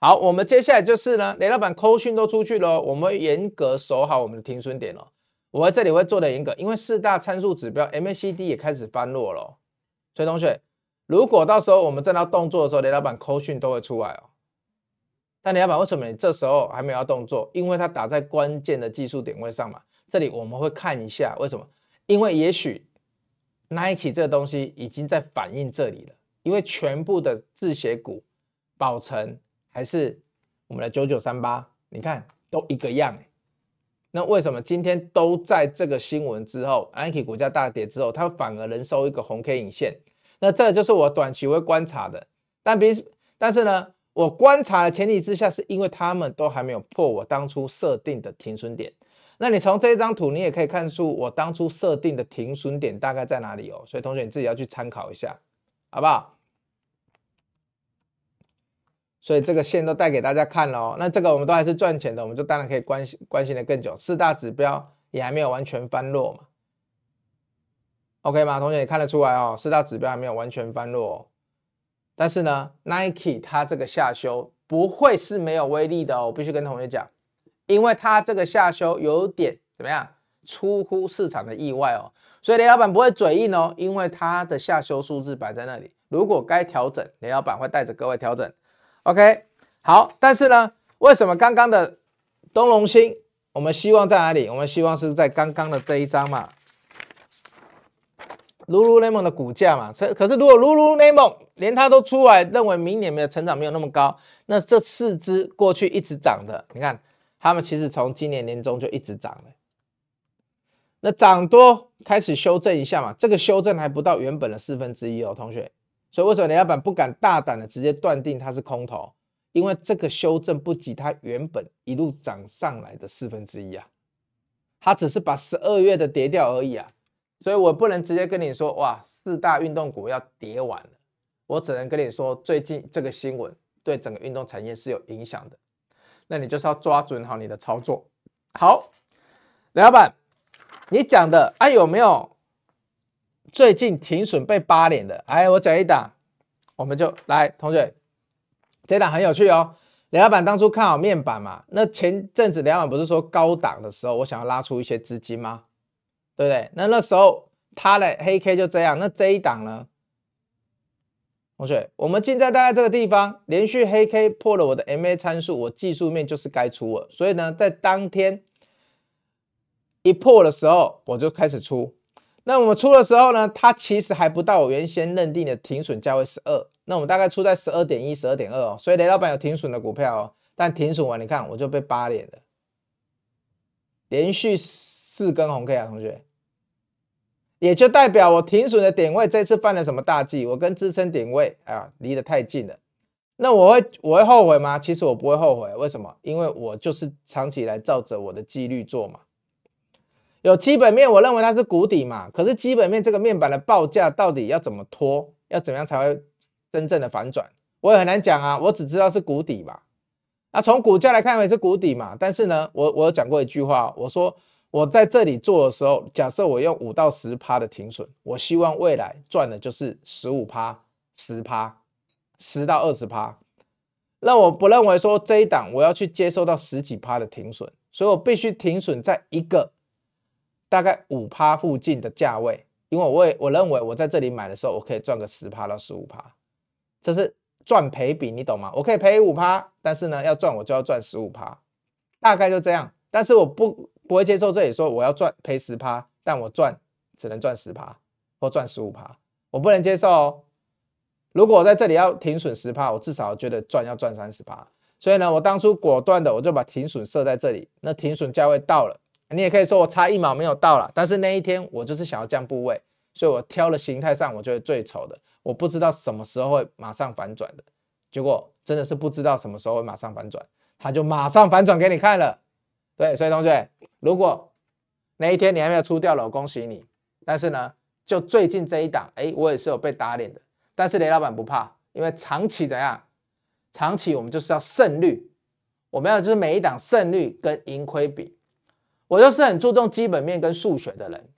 好，我们接下来就是呢，雷老板扣讯都出去了，我们严格守好我们的停损点哦。我在这里会做的严格，因为四大参数指标 MACD 也开始翻落了。所以同学，如果到时候我们正要动作的时候，雷老板扣讯都会出来哦。那雷老板，为什么你这时候还没有要动作？因为它打在关键的技术点位上嘛。这里我们会看一下为什么？因为也许 Nike 这个东西已经在反映这里了。因为全部的制鞋股，宝成还是我们的九九三八，你看都一个样。那为什么今天都在这个新闻之后，Nike 股价大跌之后，它反而能收一个红 K 影线？那这就是我短期会观察的。但比但是呢？我观察的前提之下，是因为他们都还没有破我当初设定的停损点。那你从这张图，你也可以看出我当初设定的停损点大概在哪里哦。所以同学你自己要去参考一下，好不好？所以这个线都带给大家看了哦。那这个我们都还是赚钱的，我们就当然可以关心关心的更久。四大指标也还没有完全翻落嘛？OK 吗？同学也看得出来哦，四大指标还没有完全翻落哦。但是呢，Nike 它这个下修不会是没有威力的哦，我必须跟同学讲，因为它这个下修有点怎么样，出乎市场的意外哦，所以雷老板不会嘴硬哦，因为它的下修数字摆在那里，如果该调整，雷老板会带着各位调整。OK，好，但是呢，为什么刚刚的东隆兴，我们希望在哪里？我们希望是在刚刚的这一张嘛。Lululemon 的股价嘛，可是如果 Lululemon 连它都出来认为明年没有成长没有那么高，那这四只过去一直涨的，你看他们其实从今年年中就一直涨了，那涨多开始修正一下嘛，这个修正还不到原本的四分之一哦，同学，所以为什么雷老板不敢大胆的直接断定它是空头？因为这个修正不及它原本一路涨上来的四分之一啊，它只是把十二月的跌掉而已啊。所以我不能直接跟你说，哇，四大运动股要跌完了，我只能跟你说，最近这个新闻对整个运动产业是有影响的，那你就是要抓准好你的操作。好，雷老板，你讲的啊有没有最近停损被扒脸的？哎，我讲一档，我们就来，同学，这一档很有趣哦。雷老板当初看好面板嘛，那前阵子雷老板不是说高档的时候，我想要拉出一些资金吗？对不对？那那时候他的黑 K 就这样，那这一档呢？同学，我们现在大概这个地方连续黑 K 破了我的 MA 参数，我技术面就是该出了，所以呢，在当天一破的时候，我就开始出。那我们出的时候呢，它其实还不到我原先认定的停损价位十二。那我们大概出在十二点一、十二点二哦。所以雷老板有停损的股票哦，但停损完，你看我就被扒脸了，连续四根红 K 啊，同学，也就代表我停损的点位这次犯了什么大忌？我跟支撑点位啊离得太近了。那我会我会后悔吗？其实我不会后悔，为什么？因为我就是长期来照着我的纪律做嘛。有基本面，我认为它是谷底嘛。可是基本面这个面板的报价到底要怎么拖，要怎么样才会真正的反转，我也很难讲啊。我只知道是谷底嘛。那从股价来看也是谷底嘛。但是呢，我我有讲过一句话，我说我在这里做的时候，假设我用五到十趴的停损，我希望未来赚的就是十五趴、十趴、十到二十趴。那我不认为说这一档我要去接受到十几趴的停损，所以我必须停损在一个。大概五趴附近的价位，因为我也我认为我在这里买的时候，我可以赚个十趴到十五趴，这是赚赔比，你懂吗？我可以赔五趴，但是呢，要赚我就要赚十五趴，大概就这样。但是我不不会接受这里说我要赚赔十趴，但我赚只能赚十趴或赚十五趴，我不能接受哦。如果我在这里要停损十趴，我至少觉得赚要赚三十趴。所以呢，我当初果断的我就把停损设在这里，那停损价位到了。你也可以说我差一毛没有到了，但是那一天我就是想要降部位，所以我挑了形态上我觉得最丑的，我不知道什么时候会马上反转的，结果真的是不知道什么时候会马上反转，它就马上反转给你看了。对，所以同学，如果那一天你还没有出掉了，恭喜你。但是呢，就最近这一档，哎，我也是有被打脸的。但是雷老板不怕，因为长期怎样？长期我们就是要胜率，我们要就是每一档胜率跟盈亏比。我就是很注重基本面跟数学的人，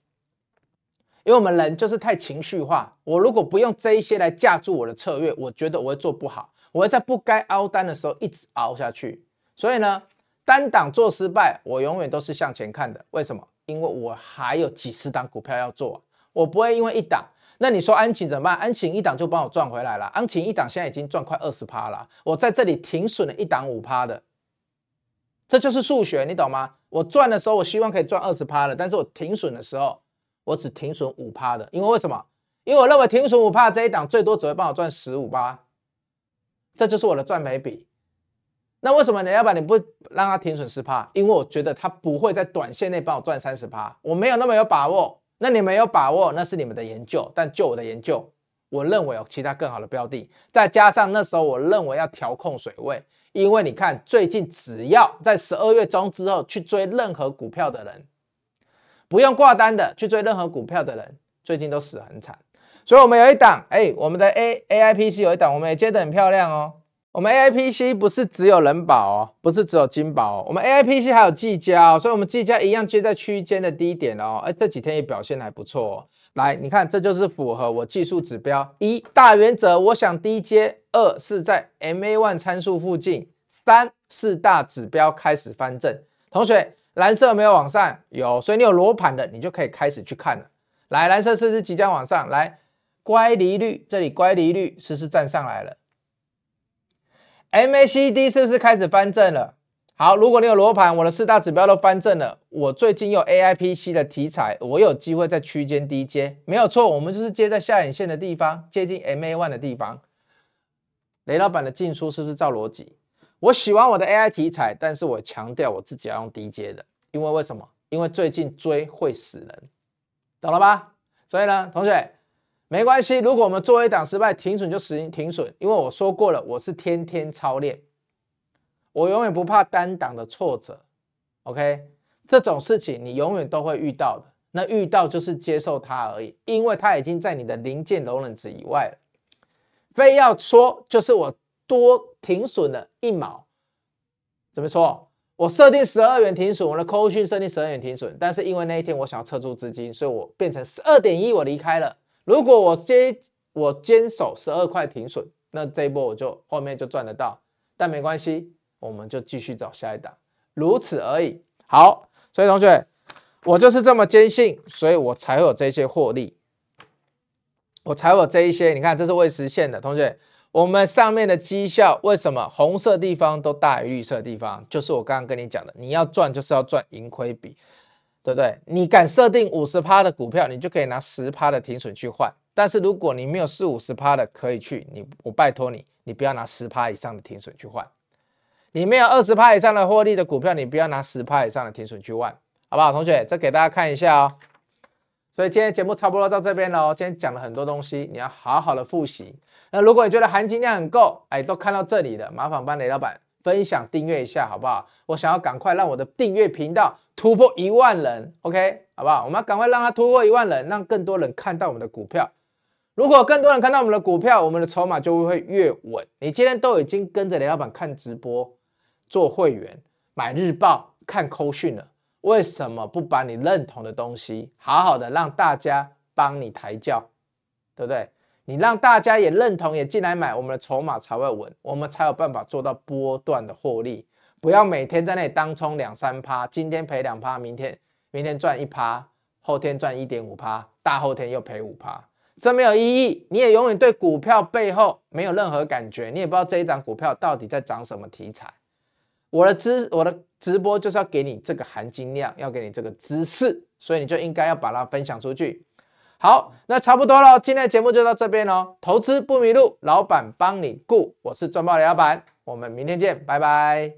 因为我们人就是太情绪化。我如果不用这一些来架住我的策略，我觉得我会做不好，我会在不该凹单的时候一直凹下去。所以呢，单档做失败，我永远都是向前看的。为什么？因为我还有几十档股票要做，我不会因为一档。那你说安晴怎么办？安晴一档就帮我赚回来了。安晴一档现在已经赚快二十趴了，我在这里停损了一档五趴的。这就是数学，你懂吗？我赚的时候，我希望可以赚二十趴的，但是我停损的时候，我只停损五趴的，因为为什么？因为我认为停损五趴这一档最多只会帮我赚十五趴，这就是我的赚赔比。那为什么你要把你不让它停损十趴？因为我觉得它不会在短线内帮我赚三十趴，我没有那么有把握。那你没有把握，那是你们的研究，但就我的研究，我认为有其他更好的标的，再加上那时候我认为要调控水位。因为你看，最近只要在十二月中之后去追任何股票的人，不用挂单的去追任何股票的人，最近都死很惨。所以，我们有一档，哎，我们的 A A I P C 有一档，我们也接得很漂亮哦。我们 A I P C 不是只有人保哦，不是只有金保哦，我们 A I P C 还有技嘉哦，所以我们技嘉一样接在区间的低点哦。哎，这几天也表现还不错哦。来，你看，这就是符合我技术指标一大原则。我想低接，二是在 MA one 参数附近，三四大指标开始翻正。同学，蓝色没有往上，有，所以你有罗盘的，你就可以开始去看了。来，蓝色是不是即将往上？来，乖离率，这里乖离率是不是站上来了？MACD 是不是开始翻正了？好，如果你有罗盘，我的四大指标都翻正了，我最近有 AIPC 的题材，我有机会在区间低接，没有错，我们就是接在下影线的地方，接近 MA one 的地方。雷老板的进出是不是照逻辑？我喜欢我的 AI 题材，但是我强调我自己要用低接的，因为为什么？因为最近追会死人，懂了吧？所以呢，同学没关系，如果我们做一档失败，停损就实行停损，因为我说过了，我是天天操练。我永远不怕单档的挫折，OK？这种事情你永远都会遇到的。那遇到就是接受它而已，因为它已经在你的零件容忍值以外了。非要说就是我多停损了一毛，怎么说？我设定十二元停损，我的 call 讯设定十二元停损，但是因为那一天我想要撤出资金，所以我变成十二点一，我离开了。如果我接我坚守十二块停损，那这一波我就后面就赚得到。但没关系，我们就继续找下一档，如此而已。好，所以同学。我就是这么坚信，所以我才会有这些获利，我才会有这一些。你看，这是未实现的，同学，我们上面的绩效为什么红色地方都大于绿色地方？就是我刚刚跟你讲的，你要赚就是要赚盈亏比，对不对？你敢设定五十趴的股票，你就可以拿十趴的停损去换。但是如果你没有四五十趴的可以去，你我拜托你，你不要拿十趴以上的停损去换。你没有二十趴以上的获利的股票，你不要拿十趴以上的停损去换。好不好，同学？这给大家看一下哦。所以今天节目差不多到这边了哦。今天讲了很多东西，你要好好的复习。那如果你觉得含金量很够，哎，都看到这里了，麻烦帮雷老板分享订阅一下，好不好？我想要赶快让我的订阅频道突破一万人，OK？好不好？我们要赶快让它突破一万人，让更多人看到我们的股票。如果更多人看到我们的股票，我们的筹码就会越稳。你今天都已经跟着雷老板看直播、做会员、买日报、看扣讯了。为什么不把你认同的东西好好的让大家帮你抬轿，对不对？你让大家也认同，也进来买，我们的筹码才会稳，我们才有办法做到波段的获利。不要每天在那里当冲两三趴，今天赔两趴，明天明天赚一趴，后天赚一点五趴，大后天又赔五趴，这没有意义。你也永远对股票背后没有任何感觉，你也不知道这一档股票到底在涨什么题材。我的知我的直播就是要给你这个含金量，要给你这个知识，所以你就应该要把它分享出去。好，那差不多了，今天的节目就到这边喽。投资不迷路，老板帮你顾，我是赚爆的老板，我们明天见，拜拜。